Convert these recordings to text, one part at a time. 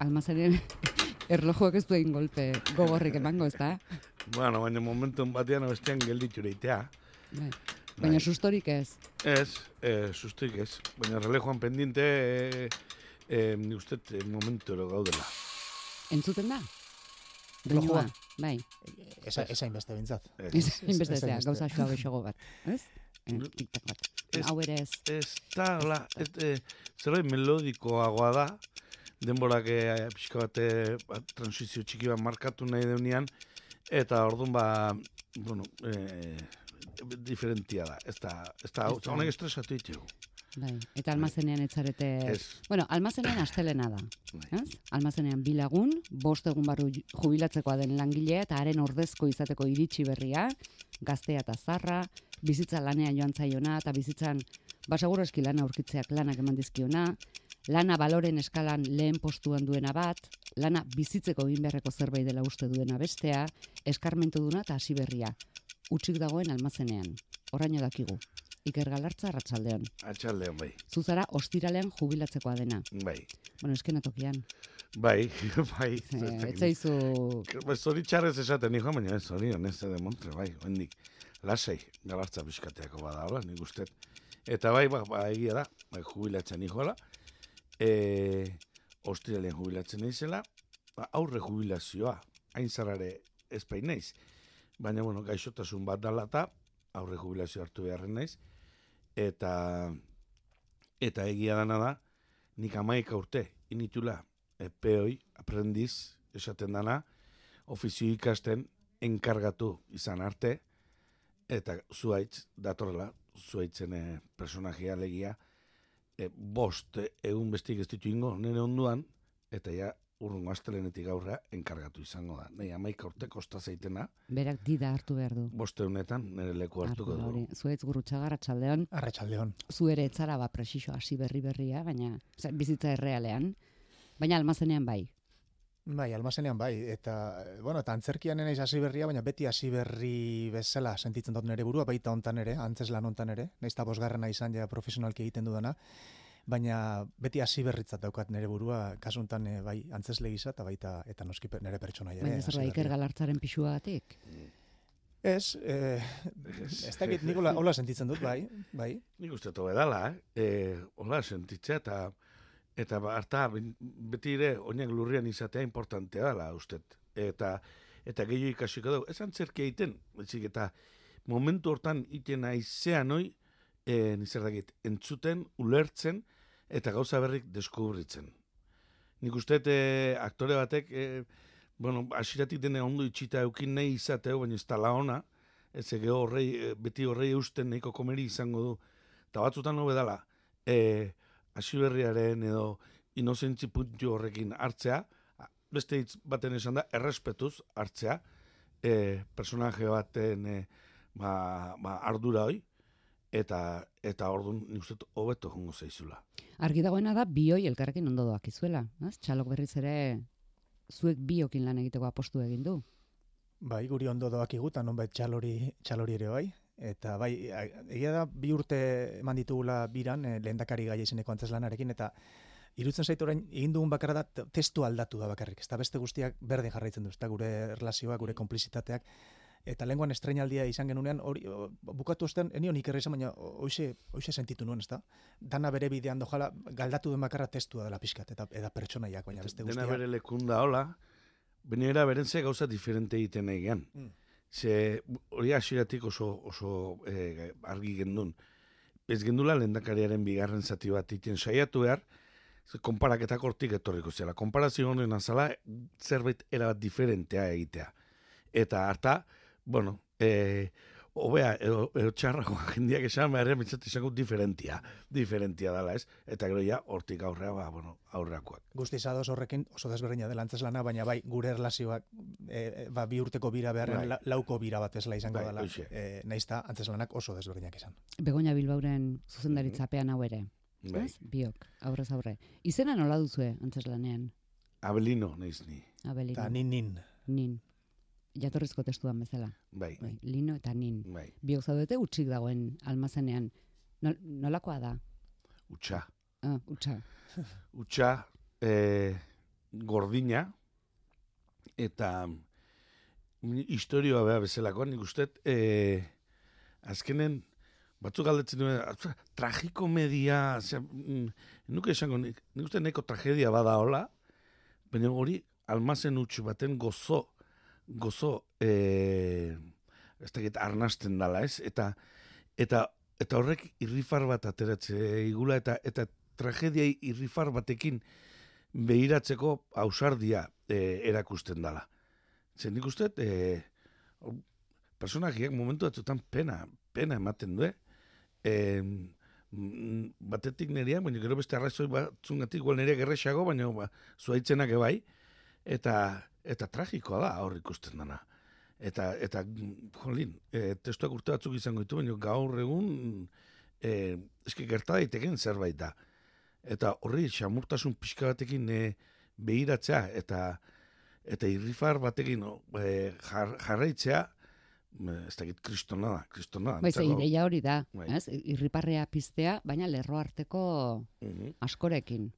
almazenen erlojuak ez duen golpe gogorrik emango, ez da? Bueno, baina momentu batean bestean gelditu reitea. Bai. Baina Bai. sustorik ez. Ez, eh, susturik ez. Baina relejoan pendiente, eh, eh, ni uste eh, momentu ero gaudela. Entzuten da? Doinua, bai. Esa, esa inbeste bintzat. Inbestezea, ez- gauza xua bexogo bat. Ez? Eh, Mm. Hau ere ez. ez da, hola, eh, zerbait melodikoagoa da, denborak eh, pixka bat eh, ba, transizio txiki bat markatu nahi deunean, eta orduan ba, bueno, eh, diferentia da. Ez da, ez da, honek estresatu ditu. Bai. Eta almazenean etzarete... Ez, Bueno, almazenean astelena da. bai. Ez? Almazenean bi lagun, bost egun barru jubilatzekoa den langilea eta haren ordezko izateko iritsi berria, gaztea eta zarra, bizitza lanean joan zaiona eta bizitzan basaguro eski lana aurkitzeak lanak eman dizkiona, lana baloren eskalan lehen postuan duena bat, lana bizitzeko egin beharreko zerbait dela uste duena bestea, eskarmentu duna eta hasi berria. Utsik dagoen almazenean. Oraino dakigu. Iker Galartza Arratsaldeon. Atxaldean, bai. Zuzara ostiralean jubilatzekoa dena. Bai, Bueno, eskenatokian. bai, bai. Ez zaizu... Ba, Zori txarrez esaten nijoan, baina ez, hori, honez, de montre, bai, hendik. Lasei, galartza bada, hola, nik uste. Eta bai, ba, ba, egia da, bai, jubilatzen nijoala. E, Ostiralean jubilatzen naizela, ba, aurre jubilazioa, hain zarare ez naiz. Baina, bueno, gaixotasun bat dala eta aurre jubilazio hartu beharren naiz. Eta, eta egia dana da, nik amaika urte, initula, epeoi, aprendiz, esaten dana, ofizio ikasten enkargatu izan arte, eta zuaitz, datorrela, zuaitzen eh, personajea legia, e, bost eh, egun bestik ez ditu ingo, nire onduan, eta ja urrungo astelenetik aurrea enkargatu izango da. Nei, amaika urte kosta zeitena, Berak dida hartu behar du. bost egunetan nire leku hartuko Hartu du. hori. Zuetz gurutxagar atxaldeon, Arratxaldeon. zu ere etzara ba presixo hasi berri berria, baina bizitza errealean, baina almazenean bai. Bai, almazenean bai, eta, eh, bueno, eta antzerkian naiz hasi berria, baina beti hasi berri bezala sentitzen dut nere burua, baita hontan ere, antzes lan hontan ere, naiz eta bosgarrena izan ja profesionalki egiten dudana, baina beti hasi berritzat daukat nere burua, kasuntan eh, bai antzesle gisa eta baita eta noski per- nere pertsonaia ere. Baina zer da hasi Iker. Galartzaren pixuagatik. Ez, eh, ez dakit nik hola, hola sentitzen dut, bai, bai. Nik uste tobe dala, eh? E, hola, sentitzea eta eta ba, harta beti ere oinak lurrian izatea importantea dela uste. Eta eta gehiago ikasiko dugu. Ez antzerki egiten, baizik eta momentu hortan iten aizean hoi, e, nizer dakit, entzuten, ulertzen, eta gauza berrik deskubritzen. Nik uste e, aktore batek, e, bueno, asiratik dene ondo itxita eukin nahi izateu, baina ez tala ona, ez ege horrei, beti horrei eusten nahiko komeri izango du. Eta batzutan hobe dela, e, asiberriaren edo inozentzi puntu horrekin hartzea, beste hitz baten esan da, errespetuz hartzea, e, personaje baten e, ba, ba, ardura hoi, eta eta ordun nik uste dut hobeto jongo zaizula. Argi dagoena da bioi elkarrekin ondo doak izuela. Ez? Txalok berriz ere zuek biokin lan egiteko apostu egin du. Bai, guri ondo doak igutan, nonbait txalori, txalori ere bai. Eta bai, egia da bi urte eman ditugula biran, eh, lehendakari gai izeneko antzeslanarekin, eta irutzen zait orain egin dugun bakarra da te- testu aldatu da bakarrik. Ez da beste guztiak berdin jarraitzen du, ez da gure erlazioak, gure konplizitateak. Eta lenguan estreinaldia izan genunean, hori, bukatu ostean, enion ikerra izan, baina hoxe, hoxe sentitu nuen, ez da? Dana bere bidean dojala, galdatu den bakarra testua dela pixkat, eta, eta pertsonaiak, baina beste Dena guztiak. bere lekunda hola, benera berentze gauza diferente egiten egian. Mm. Ze hori hasiratik oso, oso eh, argi gendun. Ez gendula lehendakariaren bigarren zati bat egiten saiatu behar, konparaketak hortik etorriko zela. Konparazio honen azala zerbait erabat diferentea egitea. Eta harta, bueno, eh, hobea, edo, edo txarragoa jendiak esan behar, mitzat izango diferentia. Diferentia dela, ez? Eta gero ja, hortik aurrea, ba, bueno, aurreakoak. Guztiz ados horrekin oso desberdina dela antzeslana, baina bai gure erlazioak e, e, ba, bi urteko bira beharren Bai. la, lauko bira bat esla izango Bai, dela. E, naizta antzeslanak oso desberdinak izan. Begoña Bilbauren zuzendaritzapean hau ere. Bai. Ez? Biok, aurrez aurre. Izena nola duzue antzeslanean? Abelino, naiz ni. Abelino. Eta nin nin. Nin. Jatorrizko testuan bezala. Bai, Bai, lino eta nin. bai. Biok zaudete utxik dagoen almazenean. Nol, nolakoa da? Utsa. Ah, utxa. Utsa, eh, gordina, eta mm, historioa beha bezalako, nik uste, e, azkenen, batzuk galdetzen duen, tragikomedia, zera, mm, nuke esango, nik, nik uste neko tragedia bada hola, baina hori almazen utxu baten gozo, gozo, e, ez dakit, arnasten dala, ez? Eta, eta, eta horrek irrifar bat ateratze igula, eta, eta tragedia irrifar batekin behiratzeko ausardia e, erakusten dala. Zer nik uste, e, personakiak momentu batzutan pena, pena ematen du, e, batetik neria, baina gero beste arrazoi batzungatik, igual neria gerrexago, baina ba, zuaitzenak ebai, eta, eta tragikoa da hor ikusten dana. Eta, eta jolin, e, testuak urte batzuk izango ditu, baina gaur egun, e, eski gerta daiteken zerbait da. Eta horri, xamurtasun pixka batekin e, behiratzea, eta eta irrifar batekin e, jar, jarraitzea, ez dakit kristona da, kristona da. Baiz, ideia hori da, bai. ez? Irriparrea piztea, baina lerro arteko mhm. askorekin.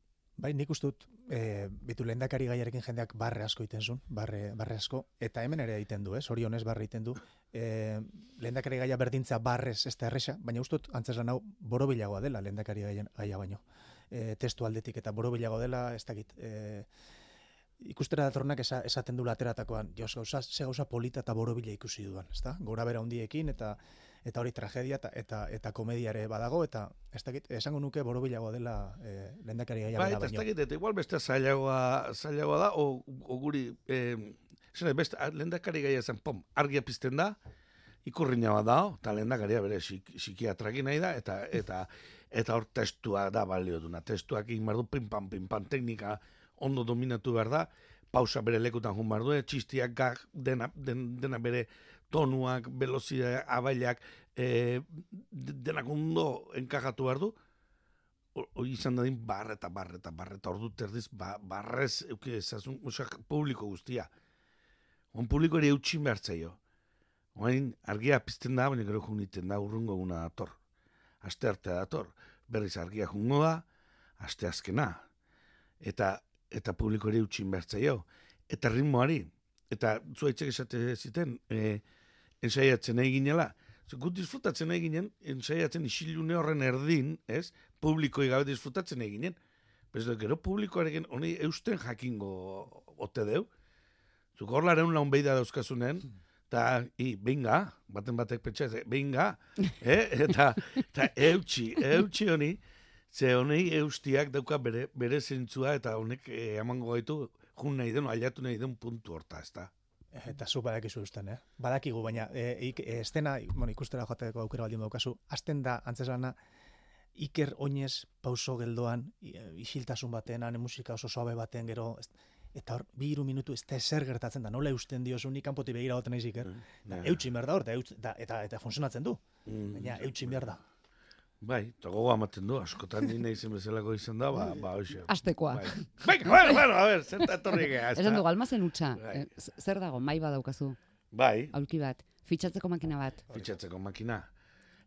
Bai, nik uste dut, e, bitu lehendakari gaiarekin jendeak barre asko iten zuen, barre, barre asko, eta hemen ere egiten du, ez? Hori honez barre egiten du. E, lehendakari gaia berdintza barrez ez da erresa, baina uste dut, antzeslan hau, borobilagoa dela lehendakari gaia, gaia baino. E, testu aldetik eta borobilagoa dela, ez dakit, e, ikustera datornak esa, esaten du lateratakoan, jos gauza, ze gauza polita eta borobila ikusi duan, ezta? Gora bera hundiekin eta eta hori tragedia eta eta, eta komediare badago eta ez dakit, esango nuke borobilagoa dela eh, lehendakari gaia bai, ez dakit, eta igual beste zailagoa, zailagoa da, o, o guri, eh, zene, beste, lehendakari gaia zen, pom, argia pizten da, ikurrina bat da, eta lehendakaria bere psikiatraki nahi da, eta, eta, eta hor testua da balio duna, testuak egin du pim-pam, pim-pam, teknika, ondo dominatu behar da, pausa bere lekutan jun behar du, txistiak gag, dena, dena bere tonuak, velozidea, abailak, e, denak ondo enkajatu behar du, hori izan dadin barreta, barreta, barreta, ordu terdiz, ba, barrez, euki ezazun, usak, publiko guztia. On publiko ere eutxin behar zaio. Oain, argia pizten da, baina gero juniten da, urrungo guna dator. Aste arte dator. Berriz argia jungo da, aste azkena. Eta eta publiko ere utxin bertzaio. Eta ritmoari, eta zuaitzek esate ziten, e, ensaiatzen egin ginela, gut disfrutatzen egin ginen, ensaiatzen isilune horren erdin, ez, publiko gabe disfrutatzen egin ginen. Bez gero publikoarekin honi eusten jakingo ote deu. Zuk hor laren laun beida dauzkazunen, eta, i, binga, baten batek petxe, binga, eh? eta, eta eutxi, eutxi honi, Ze honei eustiak dauka bere, bere zentzua eta honek eh, emango gaitu jun nahi den, aliatu nahi den puntu horta, ez da. Eta zu badakizu usten, eh? Badakigu, baina e, e, estena, bueno, ikustera joateko aukera baldin daukazu, azten da, antzeslana, iker oinez pauso geldoan, isiltasun batean, ane musika oso soabe baten, gero, eta hor, bi iru minutu, ez da ezer gertatzen da, nola eusten diozu, nik kanpoti begira goten nahi ziker. Mm, yeah. Eutxin behar da hor, eta, eta, eta, funtzionatzen du. Mm, baina, eutxin behar da. Bai, eta gogo amaten du, askotan nina izen bezalako izan da, ba, ba, hoxe. Aztekoa. Bai. Bai, bueno, bueno, a ver, zerta etorri gea. Esan dugu, almazen utxa, bai. eh, zer dago, mai badaukazu? Bai. Aulki bat, fitxatzeko makina bat. Fitxatzeko makina.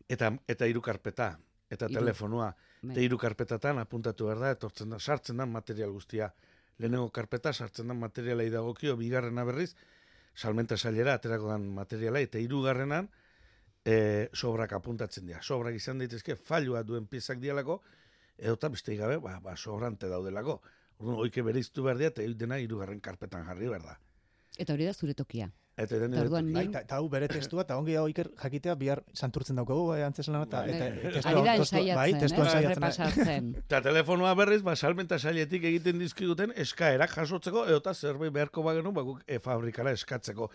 Eta, eta iru karpeta, eta iru. telefonua. Bai. Eta iru karpetatan apuntatu behar da, etortzen da, sartzen da material guztia. Lehenengo karpeta, sartzen da materiala idagokio, bigarrena berriz, salmenta sailera, aterako dan materiala, eta irugarrenan, e, sobrak apuntatzen dira. Sobrak izan daitezke falua duen piezak dialako, edo eta beste gabe, ba, ba, sobrante daudelako. Orduan, oike bereiztu behar dira, eta dena irugarren karpetan jarri behar da. Eta hori da zure tokia. Eta den eta hau bere testua eta ongi hau iker jakitea bihar santurtzen daukagu eh, antzesan eta eta testua bai testua ensaiatzen. Ta telefonoa berriz ba salmenta sailetik egiten dizkiguten eskaerak jasotzeko edota zerbait beharko bagenu ba guk e, fabrikara eskatzeko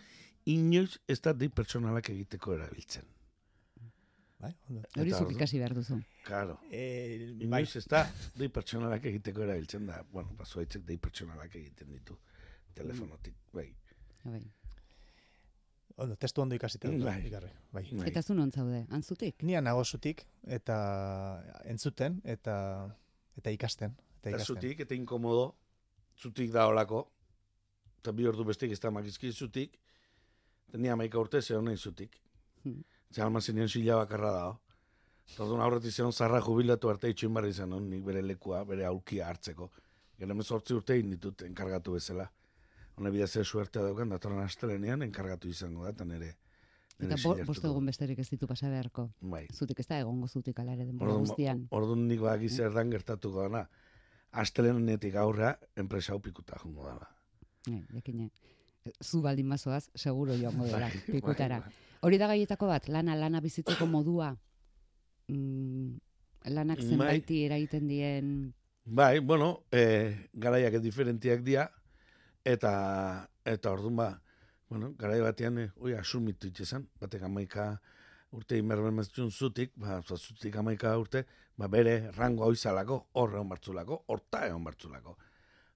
inoiz ez da di pertsonalak egiteko erabiltzen. Bai, Hori zuk ikasi behar duzu. Claro. Eh, bai. ez da, dei pertsonalak egiteko erabiltzen da. Bueno, paso haitzek dei pertsonalak egiten ditu. Telefonotik, bai. Bai. Ondo, testu ondo ikasita dut. Bai. bai. bai. Eta zu non zaude, antzutik? Nia nago zutik, eta entzuten, eta eta ikasten. Eta, ikasten. zutik, eta inkomodo, zutik da olako, eta bi ordu bestik ez da makizki zutik, eta nia maika urte ze honen zutik. Hmm. Zer alman zenien zila bakarra da. Tordun aurretik zen zarra jubilatu arte itxuin barri zen, nik bere lekua, bere aulkia hartzeko. Gero mezortzi urte egin ditut enkargatu bezala. Hone bidez ez suertea daukan, datorren astelenean enkargatu izango da, eta nire, Eta bo, silertuko. bost egun besterik ez ditu pasa beharko. Bai. Zutik ez da egongo zutik ala ere denbora Orduan, guztian. orduan nik baki zer dan gertatuko dana. Astelenetik aurra, enpresa hau pikuta jungo dala. Eh, jakine. Zu baldin bazoaz, seguro joango dela, Bai, pikutara. bai, bai. Hori da gaietako bat, lana, lana bizitzeko modua. Mm, lanak Bai. zenbaiti eragiten dien... Bai, bueno, e, garaiak diferentiak dira, eta, eta orduan ba, bueno, garai batean, e, oi, asumitu itxezan, batek amaika urte inberben meztun zutik, ba, zutik amaika urte, ba, bere rango hau izalako, horre hon bartzulako, horta egon bartzulako.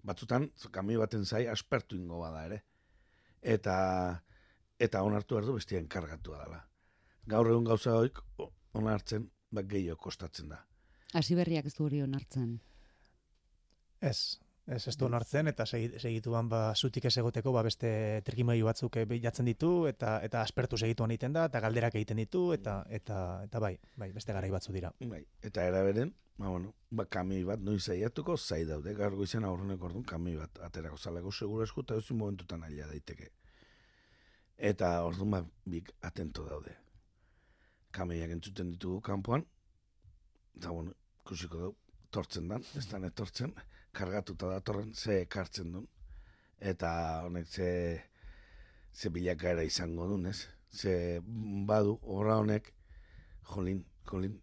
Batzutan, kami baten zai, aspertu ingo bada ere. Eta, eta onartu behar du bestia enkargatu dela. Gaur egun gauza hoik, onartzen, ba, gehiago kostatzen da. Hasi berriak ez du hori onartzen. Ez, ez ez du onartzen, eta segi- segituan ba, zutik ez egoteko ba, beste trikimailu batzuk eh, bilatzen ditu, eta eta aspertu segituan egiten da, eta galderak egiten ditu, eta eta eta bai, bai, beste garai batzu dira. Bai, eta eraberen, ba, bueno, ba, kamioi bat noiz aiatuko zai daude, gaur goizen aurrenek orduan kamioi bat aterako zalako segura esku, eta ezin momentutan aila daiteke. Eta orduan ba, bik atento daude. Kamioiak entzuten ditugu kanpoan, eta bueno, ikusiko dugu, tortzen dan, ez da etortzen, kargatuta datorren, ze ekartzen duen, eta honek ze, ze bilakaera izango duen, ez? Ze badu, horra honek, jolin, jolin,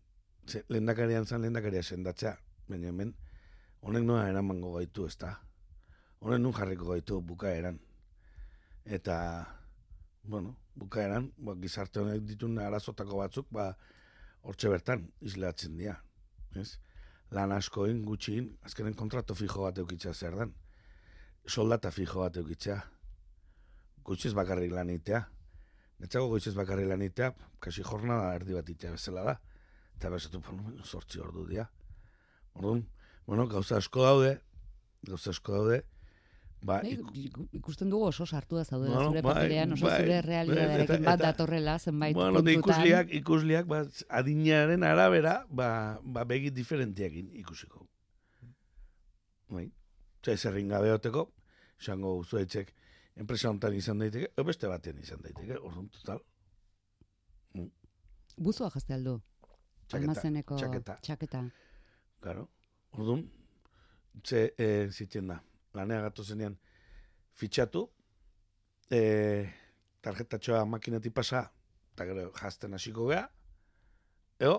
ze, lehendakarian zan lehendakaria sendatzea, baina hemen, honek noa eramango gaitu, ez da? Honek nun jarriko gaitu bukaeran. Eta, bueno, bukaeran, ba, gizarte honek ditun arazotako batzuk, ba, hortxe bertan, islatzen dira, ez? Lan askoin, gutxiin, azkenen kontrato fijo bat eukitzea zer dan. Soldata fijo bat eukitzea. Gutxiz bakarrik lan itea. Netzago goitzez bakarri lan itea, kasi jornada erdi bat itea bezala da. Eta bezatu, bueno, sortzi ordu dia. Orduan, bueno, gauza asko daude, gauza asko daude, ba, iku- iku- ikusten dugu oso sartua zaudela Bueno, zure bai, paperean, oso bai, zure realitatearekin bat datorrela zenbait bueno, puntutan. ikusliak, ikusliak, ba, adinaren arabera, ba, ba begi diferentiakin ikusiko. Bai, Zai zerrin gabe oteko, esango zuetxek, enpresa hontan izan daiteke, o beste batean izan daiteke, orduan total, Buzua jazte aldu. Txaketa, Almazeneko txaketa. txaketa. Claro. Orduan, ze e, zitzen da, lanea gatu zenean, fitxatu, e, tarjetatxoa makinetik pasa, eta gero jazten hasiko gea, eo,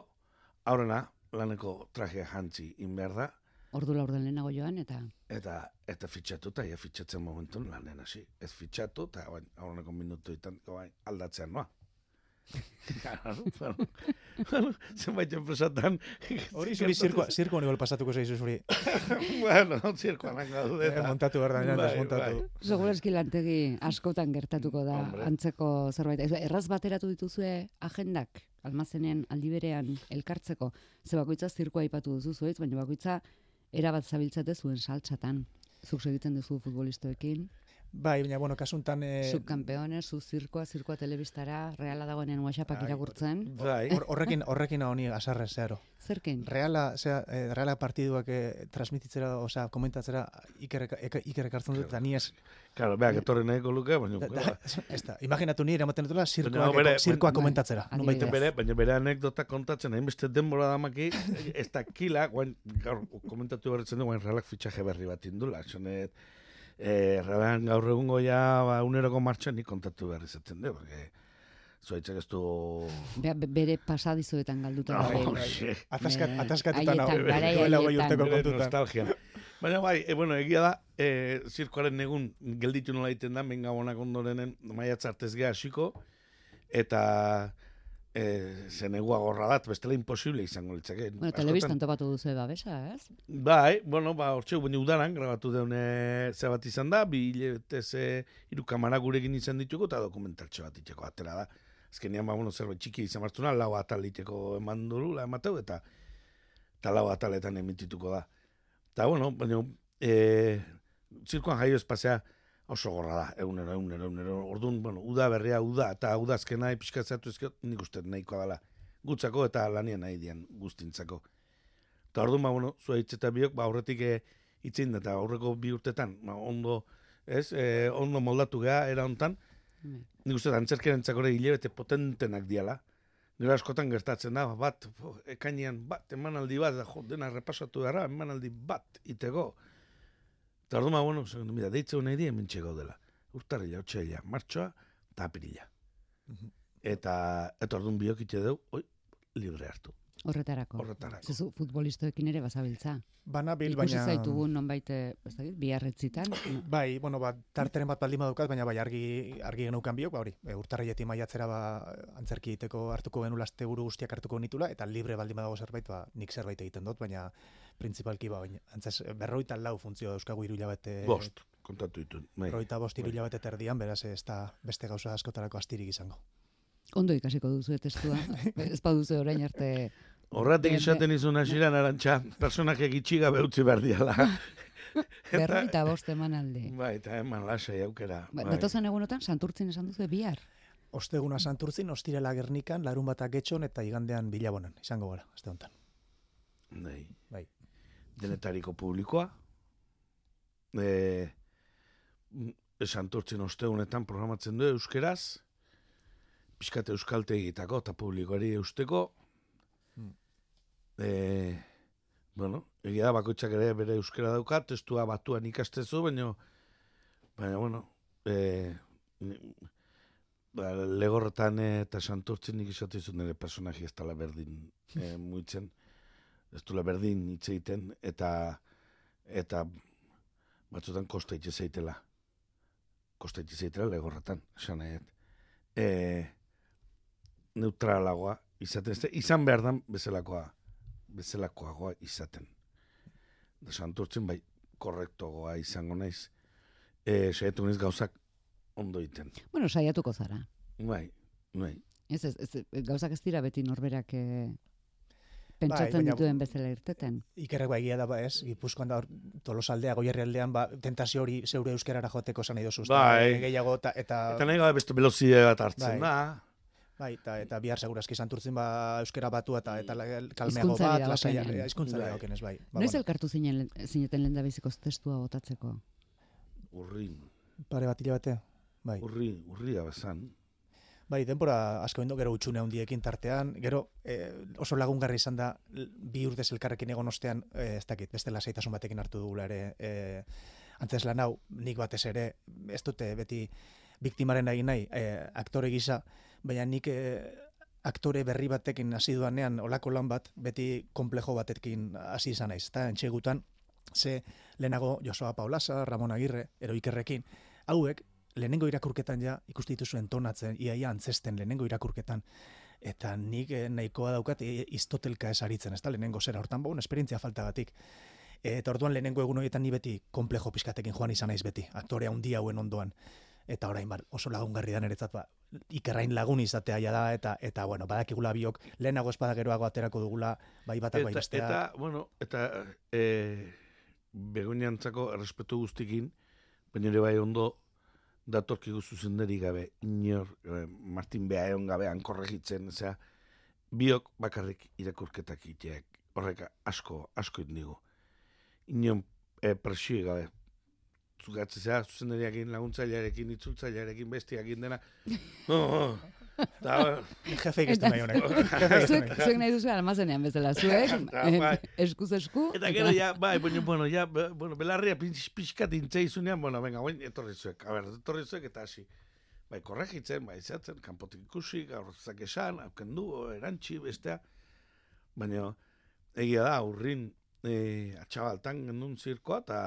aurrena, laneko trajea jantzi in behar da, Ordu laurden lehenago joan, eta eta eta fitxatu, eta ja fitxatzen momentun lanen hasi. Ez fitxatu, eta aurreneko minutuetan bain, aldatzean noa. Claro, bueno, bueno, zenbait enpresatan... Hori zuri zirkoa, zirkoa igual pasatuko zaizu zuri. bueno, zirkoan gaude. Eh, montatu behar da, Bai, desmontatu. bai. Segurazki lantegi askotan gertatuko da Hombre. antzeko zerbait. Erraz bateratu dituzue agendak, almazenen aldi berean elkartzeko. Ze bakoitza zirkoa aipatu duzu zuetz, baina bakoitza erabat zabiltzate zuen saltxatan. Zuk segiten duzu futbolistoekin, Bai, baina, bueno, kasuntan... Eh, subkampeones, zu zirkoa, zirkoa telebistara, reala dagoenean whatsappak Bai, irakurtzen. Bai. hor- horrekin, horrekin honi asarre zero. Zerkin? Reala, zera, eh, reala partiduak eh, transmititzera, osea, komentatzera iker, eka- iker ekartzen dut, eta ni ez, Claro, beak etorri nahiko luke, baina... da, da, ez da, imaginatu ni eramaten dutela zirkoa, Baina, bere- zirkoa baina- komentatzera. Nonbait Baina bere, baina bere anekdota kontatzen, hainbeste denbora damaki, ez da kila, guain, gaur, komentatu berretzen du, guain realak fitxaje berri bat indula, zonet, eh, realan gaur egungo ja, ba, uneroko martxan nik kontatu behar izaten du, porque, zoitzak ez du... Be- bere pasadizoetan galduta Oh, shit. Ataskat, ataskatuta nago. Duela haietan. urteko kontutan. nostalgian. Baina bai, e, bueno, egia da, e, zirkoaren egun gelditu nola egiten da, benga honak ondorenen maiatza artez geha hasiko, eta e, zenegua gorra dat, bestela imposible izango litzake. Bueno, Askotan- telebistan topatu duzu babesa, ez? Bai, bueno, ba, hortxe, baina udaran, grabatu deune ze bat izan da, bi hilabete ze hiru kamara gurekin izan ditugu, eta dokumentaltxo bat itxeko atera da. Azkenean, ba, bueno, zerbait txiki izan martuna, lau atal iteko eman duru, la emateu, eta, eta lau ataletan emitituko da. Eta, bueno, baina, e, zirkoan jaio espazea oso gorra da, egunero, egunero, egunero. Orduan, bueno, uda berria, uda, eta uda azkena pixkatzatu ezkio, nik uste nahikoa dela. Gutzako eta lanien nahi dian guztintzako. Eta orduan, ba, bueno, zua hitz eta biok, ba, aurretik e, itzin eta aurreko bi urtetan, ba, ondo, ez, e, ondo moldatu geha, era hontan, Bai. nik uste antzerkeren txakore hilebete potentenak diala. Gero askotan gertatzen da, bat, ekainean, bat, emanaldi bat, da, jo, dena repasatu gara, emanaldi bat, itego. Eta ordu ma, bueno, segundu, mira, deitze nahi di, hemen txego dela. Urtarrila, otxaila, martxoa, eta apirila. Eta, eta orduan biok ite deu, oi, libre hartu, Horretarako. horretarako. Zezu futbolistoekin ere bazabiltza. Bana bil, Ikusi baina... zaitugu nonbait, eh, ez dakit, biarretzitan. Bai, bueno, ba, tarteren bat baldin badukat, baina bai, argi, argi geneukan biok, ba, hori, e, urtarrietik maiatzera ba, antzerki egiteko hartuko genula aste buru guztiak hartuko nitula, eta libre baldin badago zerbait, ba, nik zerbait egiten dut, baina principalki, ba, baina, antzaz, berroita lau funtzio euskagu iru hilabete, Bost, kontatu ditut. Bai. berroita bost iru Bai. hilabete terdian, beraz ez da beste gauza askotarako astirik izango. Ondo ikasiko duzu testua. ez baduzu orain arte Horratik esaten izun hasieran arantxa, personak egitxi gabe utzi behar diala. berroita bost emanaldi. Bai, eta eman lasai aukera. Ba, bai. Datozen egunotan santurtzin esan duzu bihar. Osteguna santurtzin, ostirela gernikan, larun batak getxon eta igandean bilabonan, izango gara, aste honetan. Bai. Bai. Denetariko publikoa. E, santurtzin ostegunetan programatzen du euskeraz. Piskate euskalte egitako eta publikoari eusteko. E, bueno, egia da bakoitzak ere bere euskera dauka, testua batuan ikastezu, baina, baina, bueno, e, ni- ba, legorretan eh, eta santurtzin nik izatizun nire personaji ez dela berdin e, muitzen ez duela berdin hitz egiten eta eta batzutan kosta hitz zeitela kosta hitz zeitela legorretan esan nahi e, neutralagoa izaten izan behar dan bezalakoa bezalakoagoa izaten da santurtzen bai korrektogoa izango naiz e, saiatu naiz gauzak ondo egiten Bueno, saiatuko zara. bai, bai Ez, ez, ez, gauzak ez dira beti norberak eh, pentsatzen baina- dituen bezala irteten. Ikerrek ba egia da ba ez, Gipuzkoan da tolosaldea, goierri aldean, ba, tentazio hori zeure euskarara joateko zan nahi dozu. ezta? Bai. Gehiago, eta, eta, Eta nahi gabe beste bat hartzen Bai. da. Bai, eta, eta bihar segurazki santurtzen ba euskara batu eta, eta kalmeago bat, lasai, dagokenean. hizkuntzari Bai. bai. Ba, Noiz elkartu zinen, zineten lehen da biziko testua botatzeko? Urrin, pare bat hilabete, bai. urri, urria bazan. Bai, denbora asko indo, gero utxune handiekin tartean, gero eh, oso lagungarri izan da bi urtez elkarrekin egon ostean, eh, ez dakit, beste lasaitasun batekin hartu dugula ere, eh, antzes lan hau, nik batez ere, ez dute beti biktimaren egin nahi, eh, aktore gisa, baina nik eh, aktore berri batekin hasi duanean olako lan bat, beti komplejo batekin hasi izan naiz, eta entxegutan, ze lehenago Josua Paulasa, Ramon Agirre, ero ikerrekin, hauek lehenengo irakurketan ja ikuste dituzu entonatzen, iaia antzesten lehenengo irakurketan, eta nik eh, nahikoa daukat eh, istotelka esaritzen, ez da, lehenengo zera hortan, bon, esperientzia faltagatik. Eta orduan lehenengo egun horietan ni beti komplejo pizkatekin joan izan naiz beti, aktore handi hauen ondoan. Eta orain bar, oso lagungarri da niretzat ba, ikerrain lagun izatea ja da, eta, eta bueno, badakigula biok, lehenago espada geroago aterako dugula, bai batak bai bestea. eta, bueno, eta e, begoniantzako errespetu guztikin, baina ere bai ondo datorkigu zuzenderi gabe, inor, e, Martin Bea egon gabean korregitzen, osea, biok bakarrik irakurketak iteak, horrek asko, asko indigo. Inon e, presioi gabe, zugatzea, zuzenderiakin, laguntzailearekin, itzultzailearekin, bestiakin dena. No, no. Da, Jefeik ez nahi honek. Jefeik ez du zuek, zuek nahi duzu almazenean bezala, zuek, bai. eskuz esku. Eta gero ja, bai, bueno, bueno, ja, bueno, belarria pix, pixkat intzaizunean, bueno, venga, oin, etorri zuek, a ber, etorri zuek eta hasi. Bai, korregitzen, bai, izatzen, kanpotik ikusi, gauzak esan, auken du, erantzi, bestea. Baina, egia da, urrin, e, atxabaltan gendun zirkoa, eta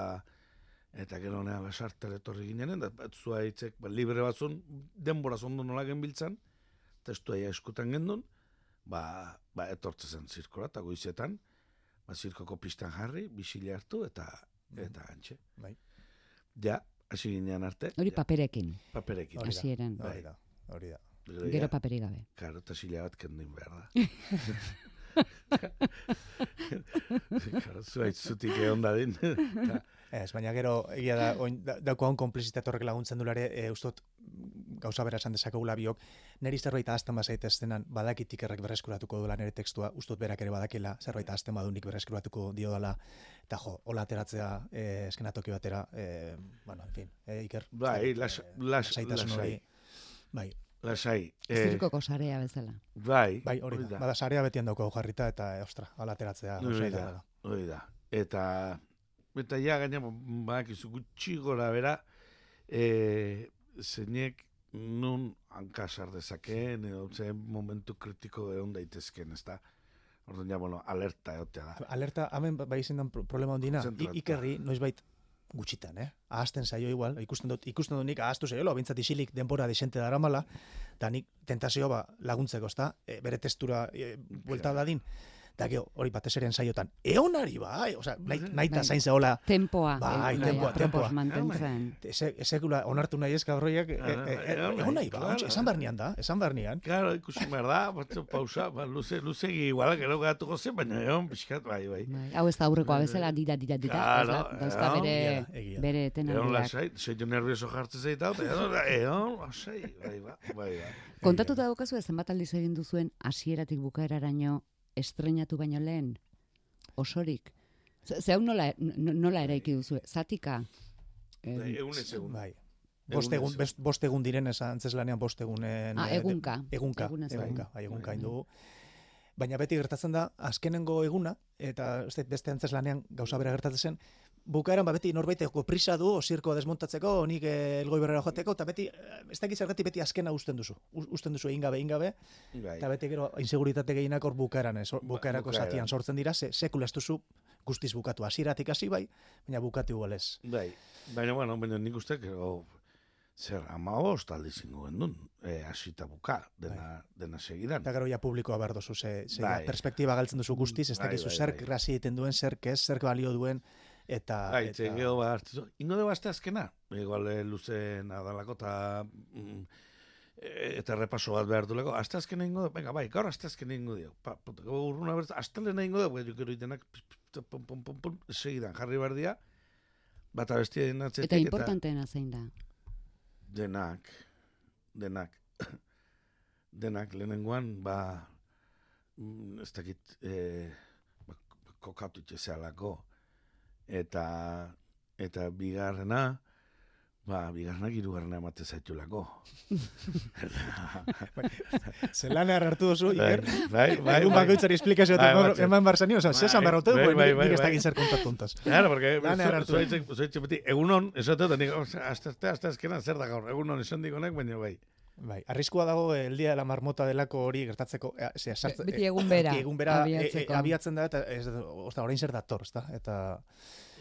eta gero nea lasarter etorri ginenen, da zua hitzek, ba, libre batzun, denbora zondo nola genbiltzan, testua ja eskutan gendun, ba, ba etortze zen zirkora, eta goizetan, ba, zirkoko pistan jarri, bisile hartu, eta eta antxe. Bai. Ja, hasi ginean arte, Hori ja, paperekin, paperekin. Hori da. Hori da, hori da. Gero, Gero paperi gabe. Karo, eta sila bat kendin behar da. Karo, zuait zutik egon dadin. Ez, baina gero, egia da, oin, da, konplizitate horrek laguntzen dulare, e, ustot, gauza bera esan dezakegula biok, niri zerbait ahazten bazaita estenan, badakitik errek berreskuratuko duela nire tekstua, ustot berak ere badakela, zerbait ahazten badunik berreskuratuko dio dela, eta jo, hola ateratzea eh, eskenatoki batera, eh, bueno, en fin, eh, Iker. Bai, ez las- eh, las- lasai. hori. Bai, Lasai. Eh, Zirkoko sarea bezala. bai, bai, hori da. Bada sarea betian dauko jarrita, eta, ostra, hala ateratzea. Hori da, da. hori da. Eta, eta ja gaina, badakizu gutxi gora bera, e, zeinek nun hankasar dezakeen, edo zen momentu kritiko egon daitezken, ez da? Orduan, ja, bueno, alerta egotea da. Alerta, hemen bai izan pro- problema ondina. I- ikerri, noizbait gutxitan, eh? Ahazten zaio igual, ikusten dut, ikusten dut nik ahaztu zaio, bintzat isilik denbora desente daramala, eta nik tentazio ba laguntzeko, ezta? E, bere testura e, buelta dadin. Eta gero, hori batez eren saiotan, eonari bai, osea, nahi, nahi Bai. zain zehola, Tempoa. Bai, tempoa, tempoa. ezekula onartu nahi ez gaurroiak, e, Ah, e, e, egon egon ba, ontsa, esan barnean da, esan barnean. Claro, ikusi behar da, batzu pausa, ba, luze, luzegi igual, gero gatuko zen, baina egon, pixkat, bai, bai. Bai, Hau ez da aurrekoa bezala, dira, dira, dira. Claro, ez da, dauzka egon, bere, da, da. bere Egon etenaldiak. lasai, zeitu nervioso jartzen zaita, eta egon, egon, lasai, bai, ba, bai, ba. Kontatuta daukazu zenbat aldiz egin duzuen hasieratik bukaeraraino estrenatu baino lehen? Osorik? Ze hau nola, nola eraiki duzu? Zatika? Eh, Egun ez egun. Bai. Bost egun, Egunez. best- bost egun diren esan antzeslanean bost egunen... Ah, eh, de- egunka. Egunka, egunka, egun. bai, egunka Bai. egin dugu. Baina beti gertatzen da, azkenengo eguna, eta beste antzeslanean gauza bera gertatzen zen, bukaeran ba beti norbaiteko prisa du, zirkoa desmontatzeko, nik eh, elgoi berrera joateko, eta beti, eh, ez dakit zergatik beti azkena usten duzu. Usten duzu egin gabe, egin gabe, Bai. eta beti gero inseguritate gehienak hor bukaeran, ez, Ba, bukaerako bukaeran. zatian sortzen dira, ze, sekula duzu guztiz bukatu. Hasieratik hasi bai, baina bukatu igual ez. Bai, baina, bueno, baina nik uste, oh, zer, ama host aldi zingo gendun, e, asita buka, dena, dena segidan. Eta gero ja publikoa behar duzu, ze, ze Bai. perspektiba galtzen duzu guztiz, ez Bai, dakizu bai, zerk bai. egiten duen, zerk ez, zerk balio duen, eta... Bai, eta... gero ba, hartu, ingo dugu azte azkena, igual e, luzen adalako eta mm, e, eta repaso bat behar duleko, azte azkena ingo dugu, venga, bai, gaur azte azkena ingo dugu, pa, puta, urruna bertza, azte lehena ingo dugu, gero itenak, pum, pum, pum, pum, segidan jarri behar dira, bata bestia atzetik, Eta importanteena zein da. Denak, denak, denak, lehenengoan, ba, mm, ez dakit, e, ba, kokatu itxezealako, eta, eta bigarrena, ba, bigarrenak hirugarrena emate zaitulako. Zelana hartu duzu, Iker. bai, bai, Egun bai. bakoitzari esplikazio Bai, eta bai, eman barzani, oza, bai, zesan behar dute, bai, bai, bai, nik ez bai. dakit zer kontatu hontaz. Claro, porque Lana hartu. zoitzek, zoitzek beti, egunon, esate, eta nik, azte, azte, azte, azkena, zer da gaur, egunon esan dikonek, baina bai. Bai, arriskua dago eh, el día de la marmota delako hori gertatzeko, eh, ze, sartze, Beti egun bera, egun bera eh, eh, abiatzeko. abiatzen da, eta ez, osta, orain zer dator, ezta? Eta,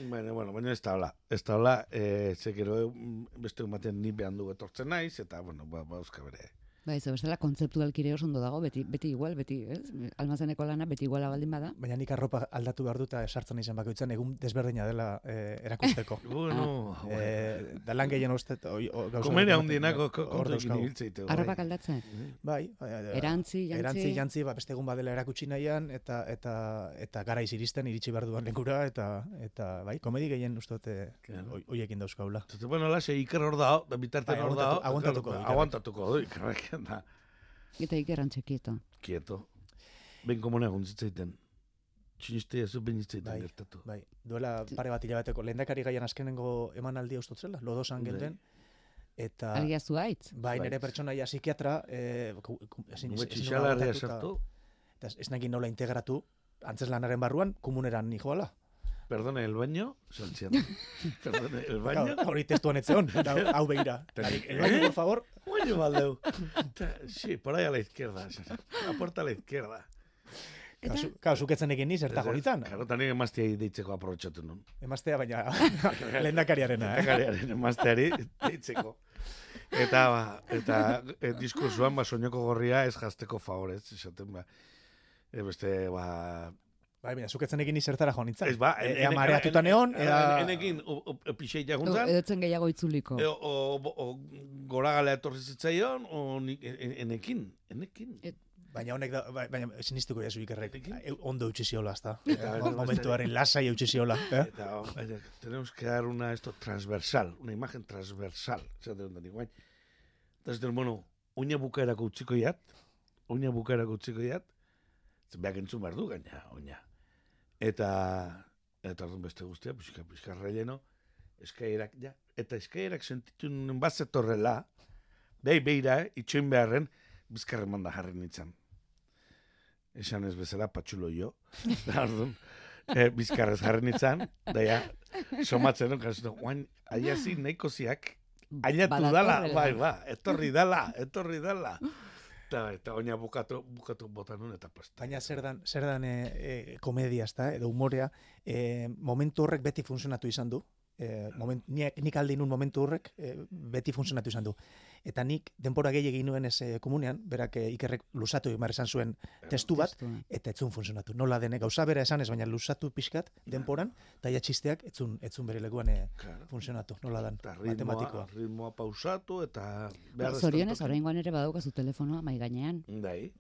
Baina, bueno, baina ez da hola. Ez da hola, e, ze gero eh, beste baten ni behan du etortzen naiz, eta, bueno, ba, ba euska bere. Bai, ze bestela kontzeptualki ere oso ondo dago, beti, beti igual, beti, ez? Almazeneko lana beti iguala baldin bada. baina nik arropa aldatu behar dut eta sartzen izan bakoitzan egun desberdina dela eh, erakusteko. Bueno, eh, da lan gehien uste, oi, o, gauza Komeria ematen- hundinako hor kontuekin ibiltzeite. Arropak aldatzen? Bai, eh, Erantzi, jantzi? erantzi, jantzi, ba, beste egun badela erakutsi nahian, eta, eta, eta garaiz iristen, iritsi behar duan lekura, eta, eta bai, komedi gehien eh, hoi- hoiekin dauzkaula. Bueno, lase, Iker hor da bitartean Bai, hor aguantatu- aguantatuko du, Ikerrek. Ikerrek, da. Eta ikerran txekieto. Quieto. Ben komune egun zitzaiten. Txiniste ez ben zitzaiten Bai. gertatu. Bai, duela pare bat hilabeteko, lehendakari gaian azkenengo emanaldia ustotzela, lodosan Bai. geunden, eta... Argia zuaitz. Bai, Bai. nire pertsonaia psikiatra, eh, ezin, sartu. eta ez nahi nola integratu, antzeslanaren barruan, komuneran nijoala. Perdone, el baño, Santiago. Perdone, el baño. Claro, hori testuan etzeon, hau. Tenik- El baño, por favor, Baño, Valdeu. Ta- Sí, por ahí a la izquierda. La puerta a la izquierda. Eta, Kasu, kasu, zuketzen egin ni, zerta joritzan. Karo, tanik emaztea deitzeko aprobetxatu nun. Emaztea, baina lehendakariarena, eh? Gariaren emazteari deitzeko. Eta, ba, eta e, diskursuan, ba, soñoko gorria ez jazteko favorez, esaten, ba, e, beste, ba, Bai, baina, zuketzen egin ni zertara joan nintzen. ez ba, E- ea mareatuta neon, ea... Enekin, o- o- pixei edo jaguntzan, edotzen gehiago itzuliko. e, o, o, o, gora galea etorri zitzaion, o en- enekin, enekin. E- Baina honek da, bai, baina sinistuko jazu ikerrek, e, ondo eutxi ziola, Eh, Momentuaren lasai eutxi ziola, eh? Eta, tenemos que dar una esto transversal, una imagen transversal. Esaten dut guain. Eta ez den, bueno, oina bukaerako utziko iat, oina bukaerako utziko iat, zen behak entzun behar du gaina, oina. Eta, eta orduan beste guztia, pixka, pixka relleno, eskairak, ja, eta eskairak sentitu nuen bazetorrela, behi behira, itxoin beharren, bizkarren manda jarri nintzen. Esan ez bezala, patxulo jo. Da, orduan, e, bizkarrez jarri nintzen, da ja, somatzen duen, kasu, oain, aiazi nahiko ziak, ailatu dala, bai, ba, etorri dala, etorri dala. Eta, eta oina bukatu, bukatu botan nun, eta presta. Baina zer dan, zer dan e, e, komedia, ezta, edo umorea, e, momentu horrek beti funtzionatu izan du. E, moment, nik, nik alde nun momentu horrek e, beti funtzionatu izan du. Eta nik denbora gehi egin nuen ez e, komunean, berak e, ikerrek lusatu egin behar esan zuen testu bat, eta etzun funtzionatu. Nola dene, gauza bera esan ez, baina lusatu pixkat denporan, eta ja txisteak etzun, etzun bere lekuan e, Claro. funtzionatu. Nola dan, Eta ritmoa, matematikoa. ritmoa pausatu, eta... Ba, Zorionez, oraingoan ere badaukazu telefonoa mai gainean. Bai,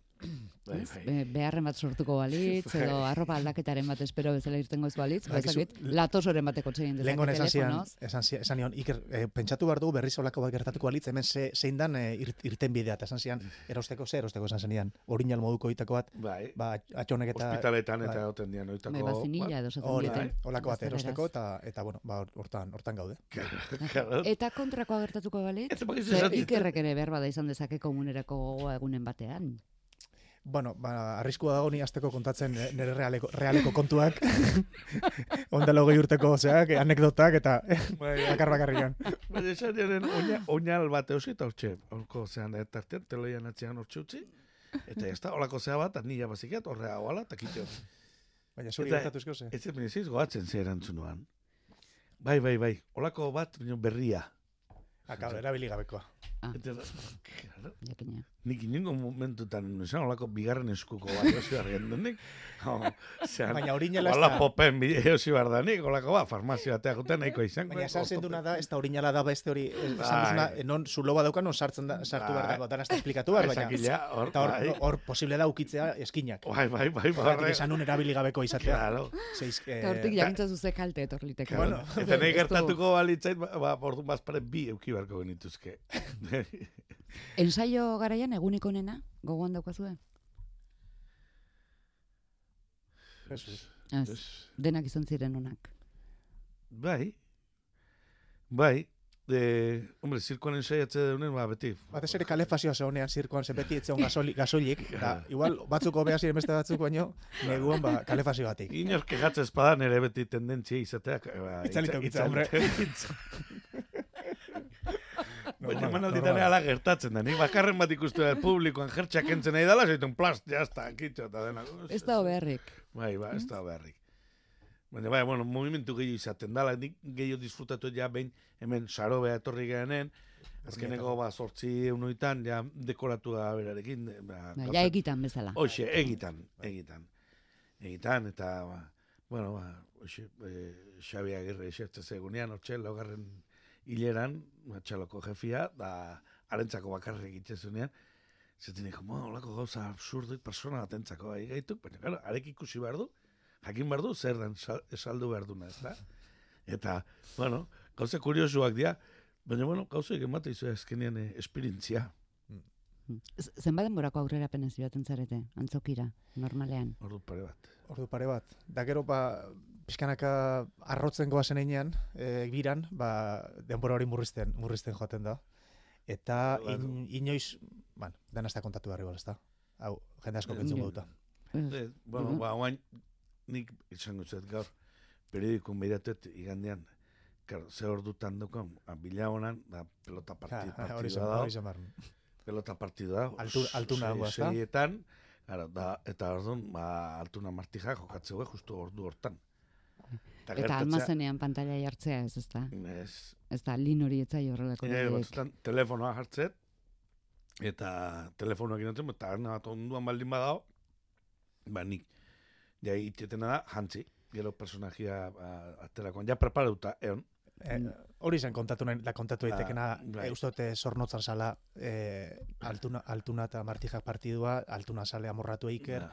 bai, bai. Be- beharren bat sortuko balitz, edo Bai. arropa aldaketaren bat espero bezala irtengo ez balitz, ba, Badakizu, ezakit, latosoren bateko txegin dezake Lehengon esan zian, esan, zian, esan nion, Iker, eh, pentsatu behar dugu berriz olako bat gertatuko balitz, hemen ze, zein dan eh, ir, irten bidea, eta esan zian, erosteko ze, erosteko esan zenian, orinal moduko itako bat, Bai, ba, atxonek eta... hospitaletan bai. eta egoten dian oitako... Bai, bazinilla edo esaten Hori, diete. olako bat erosteko, eta, eta bueno, ba, hortan, hortan gaude. Eta kontrakoa gertatuko balitz, ikerrek ere behar bada izan dezake komunerako gogoa egunen batean. Bueno, ba, arriskua dago ni azteko kontatzen nire realeko, realeko kontuak, ondela hogei urteko, zeak, anekdotak, eta Bai, bakar bakarrian. Baina esan diaren oina, oinal bat eusi eta hortxe, horko zean, eta artean, teloian atzean hortxe utzi, eta ez da, holako zea bat, nila bazikiat, horrea hoala, eta kitio. Baina zuri gertatu esko ze. Ez ez goatzen ze erantzunuan. Bai, bai, bai, holako bat, berria. Aka, erabili gabekoa. Eta, claro, Jakina. nik inengo momentutan, esan holako bigarren eskuko bat, osi argen denik. Baina orinala ez da, popen osi bardanik, holako bat, farmazio batea guten nahiko izan. baina esan zenduna da, ez da orinala da beste hori, esan Bai. duzuna, non zulo bat dauka, non sartzen da, sartu behar Bai. dago, ez da esplikatu behar, baina, Ezakila, hor, eta hor, bai. hor posible da ukitzea eskinak. Bai, bai, bai, bai. esan nun erabili gabeko izatea. Claro. Eh, Eta hortik jakintza zuze kalte etorliteke. Bueno, Eta nahi gertatuko balitzait, ba, ba, orduan bazpare bi euki beharko genituzke. Ensaio garaian egunik onena, gogoan daukazue? Jesus. Ez, denak izan ziren onak. Bai, bai, de, hombre, zirkoan ensaiatze deunen, ba, beti. Batez ere kalefazioa zegonean zirkoan, ze beti etzeon gasoli, gasoilik, eta igual batzuk hobea ziren beste batzuk, baino, neguan ba, kalefazio batik. Inork kegatze espada nere beti tendentzia izateak. Ba, Itzalito, itza- itza, hombre. Baina emanalditan normal. ala gertatzen da. Nik bakarren bat ikustu da publikoan jertxak entzen nahi dala, zaitun plast, jazta, kitxo, eta dena. Ez da beharrik. Bai, ba, ez da beharrik. Baina, bai, bueno, movimentu gehiago izaten dala, nik gehiago disfrutatu ja behin, hemen sarobea etorri gehanen, azkeneko ba, sortzi eunuitan, ja, dekoratu da berarekin. Ba, Ba, ja egitan bezala. Hoxe, egitan, egitan. Egitan, eta, ba, bueno, ba, hoxe, e, Xabi Agirre esertze zegunean, hortxe, laugarren hileran, ba, txaloko jefia, da, arentzako bakarrik egiten zunean, zaten eko, ma, olako gauza absurduik persona batentzako gai gaituk, baina, claro, arek ikusi behar du, jakin behar du, zer den sal- esaldu behar duna, ez da? Eta, bueno, gauza kuriosuak dira, baina, bueno, gauza egin bat izu ezkenean eh, esperientzia, Z- Zenbat denborako aurrera penez joaten zarete, antzokira, normalean. ordu pare bat. Ordu pare bat. Da gero, ba, pixkanaka arrotzen goazen einean, e, biran, ba, denbora hori murrizten, murrizten joaten da. Eta in, inoiz, bueno, dena ez da kontatu behar igual, ez da? Hau, jende asko Ja. gauta. Eh, bueno, Mhm. ba, oain, nik izango zet gaur, periodikun behiratuet igandean, Claro, ze ordutan dukan, ba, bila honan, da pelota partidu, Ja, da, hori pelota partidu da, Altu- altuna dago, ezta? Seietan, claro, da, eta orduan, ba, altuna martija jokatzeu, justu ordu hortan. Eta, Eta almazenean pantalla jartzea ez, ez da. Ez, Ez da, lin hori etzai horrelako. e, batzutan, telefonoa jartzet, eta telefonoak inotzen, eta arna bat onduan baldin badao, ba, nik, ja, itetena da, jantzi, gero personajia ba, aterakoan, ja preparauta, eon, Eh, hori zen kontatu nahi, da kontatu daitekena, Ah, bai. e, ustote zornotzar sala, e, altuna, altuna eta martijak partidua, altuna sale amorratu eiker, Ja.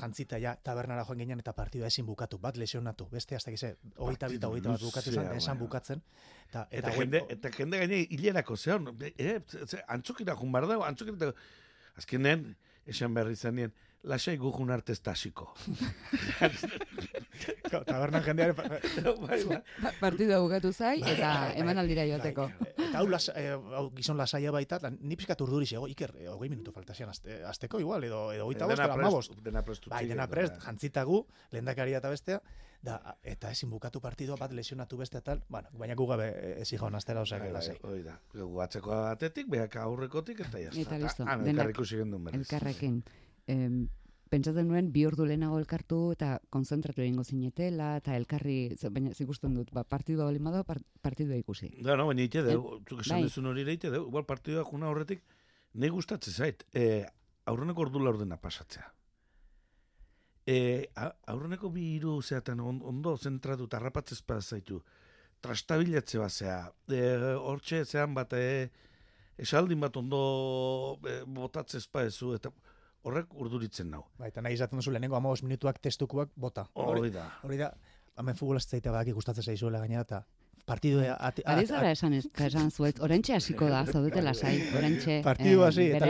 Jantzita ja tabernara joan ginen eta partidua ezin bukatu, bat lesionatu, beste hasta gize, hogeita bita, hogeita bat bukatu zen, esan bukatzen. Eta, Eta, huen- jende, eta jende gaine hilerako zeon, eh, antzokira jun bar dago, antzokira, azkenen, esan behar izan nien, lasai gu jun arte ez da hasiko. tabernan jendeare, bai, bai. Ba- Partidua bukatu zai, eta eman aldira joateko. Eta hau, las, eh, hau gizon lasaia baita, eta ni pixkat urduri zego, iker, eh, hogei minutu faltasian azte, azteko igual, edo, edo hogeita bost, edo prest- amabost. Dena prestu. Bai, dena prest, jantzitagu, lehendakaria eta bestea, da, eta ezin bukatu partidua bat lesionatu beste tal, bueno, baina gu gabe eh, ez osea, Bai, que bai, lasai. hoi da. Gu atzeko atetik, behak aurrekotik, eta jazta. Eta listo, Ah, denak. Elkarrekin. Em, pentsatzen nuen bi ordu lehenago elkartu eta konzentratu egingo zinetela eta elkarri, baina zikusten dut, ba, partidua bali bado, par, partidua ikusi. Da, no, baina ite deu, zuk esan bai. duzun hori ere ite deu, igual partidua juna horretik, nahi gustatzen zait, e, aurreneko ordu laurdena pasatzea. E, aurreneko bi hiru zeatan on- ondo zentratu eta pa zaitu, trastabilatze bat zea, e, hortxe zean bat, e, esaldin bat ondo e, botatzez pa ezu, eta horrek urduritzen nau. Bai, eta nahi izaten duzu lehenengo amabos minutuak testukuak bota. Hori da. Hori da, hemen futbolaz zaita badaki gustatzen zaizuela gainera, eta partidua... ati- Adiz a- gara esan, ez- esan zuet, orentxe hasiko da, zaudete lasai, orentxe Partidu eh, hasi, eta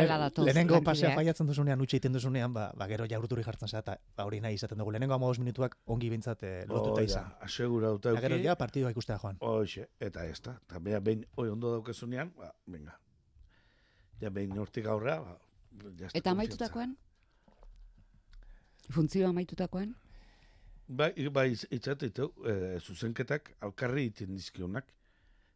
lehenengo pasea faiatzen duzunean, utxe egiten duzunean, ba, ba gero jaurturi jartzen eta ba, hori nahi izaten dugu. Lehenengo amabos minutuak ongi bintzat eh, lotuta izan. da, aseguratuta Eta gero ja partidua ikustea joan. Hoxe, eta ez da. Eta behin, oi ondo daukezunean, ba, venga. Ja, behin hortik aurrea, ba, Eta amaitutakoan? Funtzioa amaitutakoan? Bai, bai, itzatetu, e, zuzenketak alkarri iten dizkionak.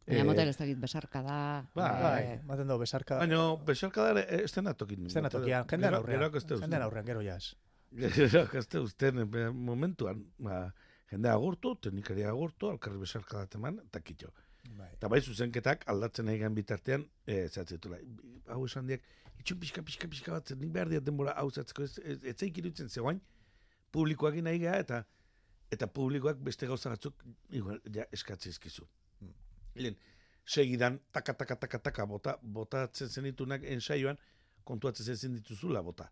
Baina Eh, motel ez dakit besarka da. Bai, Bai, eh, baten dugu, besarka... Baina, besarka da, ez dena tokin. Ez dena tokian, jendean aurrean. Jendean aurrean, gero jaz. Gero, ez da usten eh, momentuan, ba, jendea agurtu, teknikari agurtu, alkarri besarka da teman, eta kitxo. Bai. Eta bai zuzenketak aldatzen egin bitartean, e, zatzitula, hau esan diak, itxun pixka, pixka, pixka bat, nik behar diat denbora hau zatzeko, ez, ez, ez zaik iruditzen zegoain, publikoak nahi geha, eta eta publikoak beste gauza batzuk, igual, ja, eskatze izkizu. Hmm. Lehen, segidan, taka, taka, taka, taka, bota, botatzen zenitunak ensaioan, kontuatzen zen dituzula bota.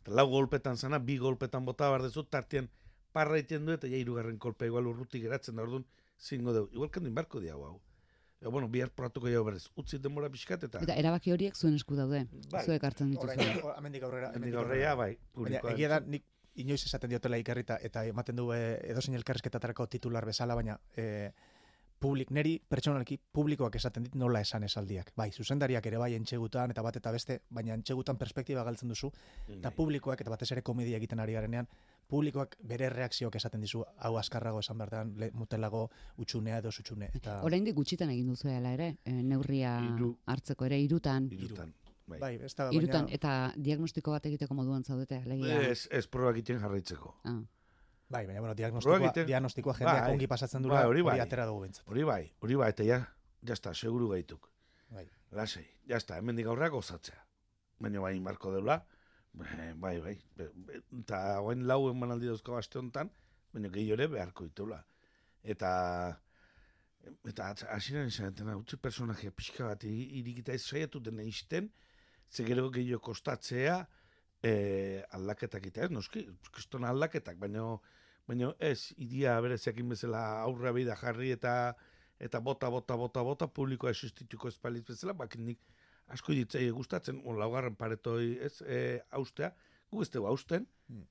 Eta lau golpetan zana, bi golpetan bota bardezu, tartean parra iten du, eta ja hirugarren kolpe igual urruti geratzen da orduan, zingo deu. Igual kendin barko diago hau. E, bueno, bihar poratuko jau berrez. Utzi denbora pixkat eta... Eta erabaki horiek zuen esku daude. Bai. Zuek hartzen dituzu. hemendik aurrera. Hemendik aurrea, bai. Baina, egia da, nik inoiz esaten diotela ikerrita, eta ematen du e, edozein elkarrezketatarako titular bezala, baina e, publik, neri pertsonalki publikoak esaten dit nola esan esaldiak. Bai, zuzendariak ere bai entxegutan eta bat eta beste, baina entxegutan perspektiba galtzen duzu, eta Bai. publikoak eta batez ere komedia egiten ari garenean, publikoak bere reakzioak esaten dizu, hau askarrago esan bertan, le, mutelago utxunea edo zutxune. Eta, Oraindik gutxitan egin duzu ere, eh, neurria Hiru. hartzeko ere irutan. Irutan. Bai. bai, ez da, Irutan, baina, eta diagnostiko bat egiteko moduan zaudete, alegia. Ez, ez proba egiten jarraitzeko. Ah. Bai, baina, bueno, diagnostikoa, egiten- diagnostikoa jendeak Bai. ongi pasatzen Bai, dura, hori hori, bai. atera dugu bintzat. Hori bai, hori bai, eta ja, jazta, seguru gaituk. Bai. Lasei, jazta, hemendik aurrea gozatzea. Baina bai, marko deula, bai, bai, bai. Eta hauen lau emanaldi dauzko aste honetan, baina gehi beharko ditula. Eta, eta hasieran esan, utzi personajea pixka bat irikita ez saiatu dena izten, ze gero gehiago kostatzea, e, aldaketak eta ez, noski, kriston aldaketak, baina baina ez, idia bereziakin bezala aurra bida jarri eta eta bota, bota, bota, bota, publikoa existituko espaliz bezala, bakin nik asko ditzai gustatzen, on laugarren paretoi ez, e, austea, gu ez dugu austen, Hmm.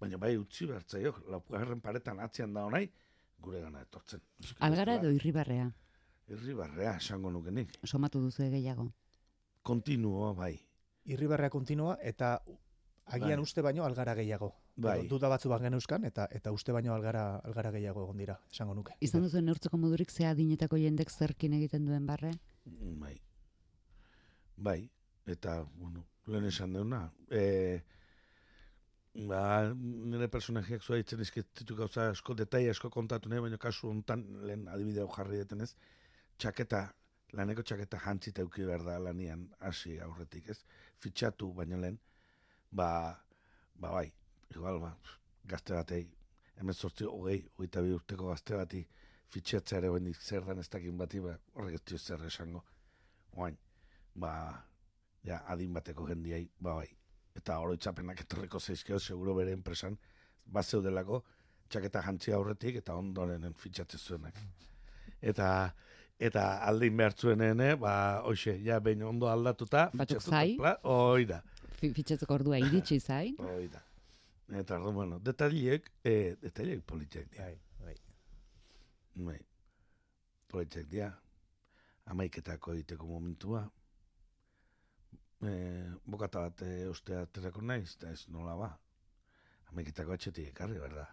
baina bai utzi bertzaio, laugarren paretan atzean da honai, gure gana etortzen. Algara edo irribarrea, Irribarrea, esango nuke nik. somatu duzu gehiago. Kontinuoa, bai. irribarrea kontinua eta agian Bai. uste baino algara gehiago. Bai. Duda batzu bat geneuzkan eta eta uste baino algara algara gehiago egon dira, esango nuke. Izan duzu neurtzeko modurik ze adinetako jendek zerkin egiten duen barre? Bai. Bai, eta, bueno, lehen esan deuna, e, ba, nire personajeak zua itzen izketitu gauza asko, detai asko kontatu nahi, baina kasu hontan lehen adibidea jarri detenez, txaketa, laneko txaketa jantzita euki behar da lanian hasi aurretik, ez? Fitxatu baino lehen, ba, ba bai, igual, ba, gazte batei, hemen sortzi, hogei, hogeita bi urteko gazte bati, fitxatzea ere bendik zer dan ez dakin bati, ba, horrek ez dio zer esango. Oain, ba, ja, adin bateko jendiai, ba bai, eta oroitzapenak etorriko zeizkeo, seguro bere enpresan, bat zeudelako, txaketa jantzia aurretik, eta ondoren fitxatze zuenak. Eta, eta aldin behar eh, ba, hoxe, ja, behin ondo aldatuta, fitxatuta, zai. pla, hoi da, Fi- Fitxatzeko ordua iritsi zain. hoi da. Eta, orduan, bueno, detaliek, eh, detaliek politiak dira. Bai, bai. Bai. Politzek dira. Amaiketako egiteko momentua. E, bokata bat e, ustea aterako naiz, eta ez nola ba. Amaiketako atxetik ekarri, berda.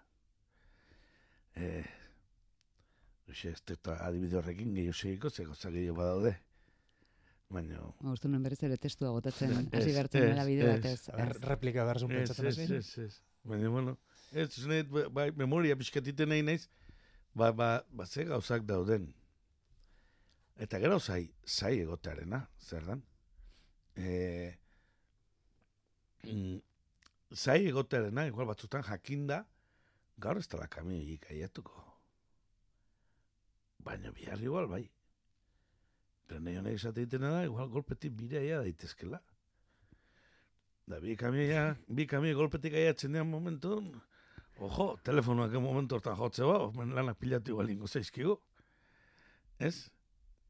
E, Uxe, ez dut adibide horrekin gehiago segiko, zeko gehiago badaude. Baina... Uste nuen berriz ere testua gotatzen, hasi behartzen ez, dela bide ez. batez. Ez. replika behar zuen pentsatzen ez, ez ez. Baina, bueno, ez, ez nahi, bai, memoria pixkatiten nahi naiz, ba, ba, ba, ze gauzak dauden. Eta gero zai, zai egotearena, zer dan? E, mm, zai egotearena, igual batzutan jakinda, gaur ez dela kamioik aiatuko. Baina bihar igual, bai. Pero nahi honek esate ditena da, igual golpetik bideaia daitezkela. Da bi kamioia, bi kamioi golpetik aiatzen dian momentu, ojo, telefonoak en momentu hortan jotze ba, omen lanak pilatu igual ingo zaizkigu. Ez?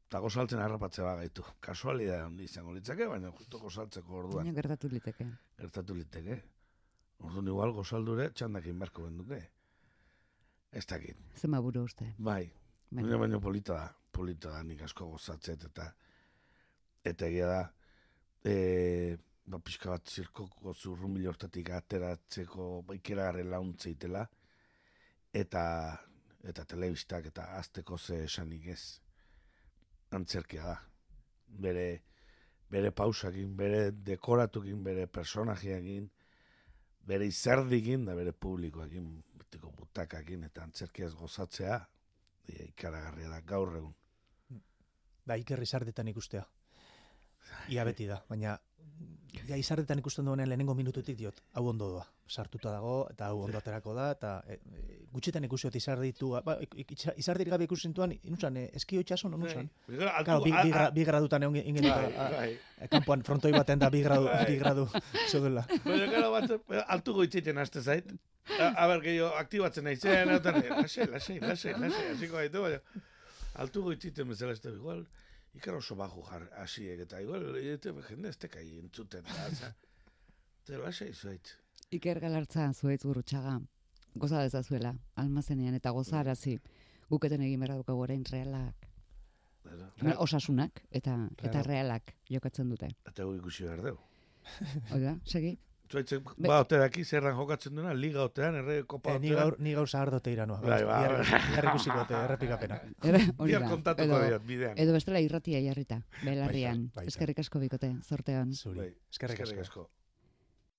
Eta gozaltzen harrapatze ba gaitu. Kasualidad handi izango litzake, baina justo gozaltzeko orduan Baina gertatu liteke. gertatu liteke. Orduan igual gozaldure txandakin beharko benduke. Ez dakit. Zenba buru uste. Bai, Baina, baina baina polita da, polita da nik asko gozatzet eta eta egia da e, ba, pixka bat zirkoko zurrumbil hortatik ateratzeko ikeragarren launtzeitela eta eta telebistak eta azteko ze esanik ez antzerkia da bere bere pausakin, bere dekoratukin, bere personajeakin, bere izerdikin da bere publikoakin, betiko butakakin eta antzerkiaz gozatzea, ikaragarria da gaur egun. Da, iker izardetan ikustea. Ia beti da, baina ja izardetan ikusten duenean lehenengo minututik diot, hau ondo doa. Sartuta dago, eta hau ondo aterako da, eta e, e, gutxitan ikusiot izarditu, ba, izardirik gabe ikusten tuan, inusan, e, eskio itxason, onusan. Claro, bi, bi, bi gradutan egon ingen Bai, bai. kanpoan frontoi baten da bi gradu, Bai. bi gradu zeudela. Baina, gara bat, altu goitziten haste zait. A, a ber, gehiago, aktibatzen nahi zen, lasai, lasai, lasai, hasiko gaitu, baina, altu goitziten bezala ez da, igual, ikar oso baju jar, hasiek, eta igual, eta jende ez tekai entzuten, da, za, eta lasai zuait. Iker galartza zuaitz gurutxaga. Goza dezazuela, almazenean eta gozarazi. Guketen egin behar dukagu orain realak. Eta, Osasunak eta eta realak jokatzen dute. eta gu ikusi behar dugu. Oida, segi? Zuaitzen, ba, ote daki zerran jokatzen duena, liga otean, erre kopa E, ni otean. gaur, ni gaur zahar dote iranoa. Bai, ba, Bihar- bai. bihar ikusiko te, errepikapena. Ere, hori Bihar da. kontatuko Edo- diot, bidean. Edo bestela irratia jarrita, belarrian. Baita, baita. Eskerrik asko bikote, zortean. Zuri. Bai, Eskerrik asko.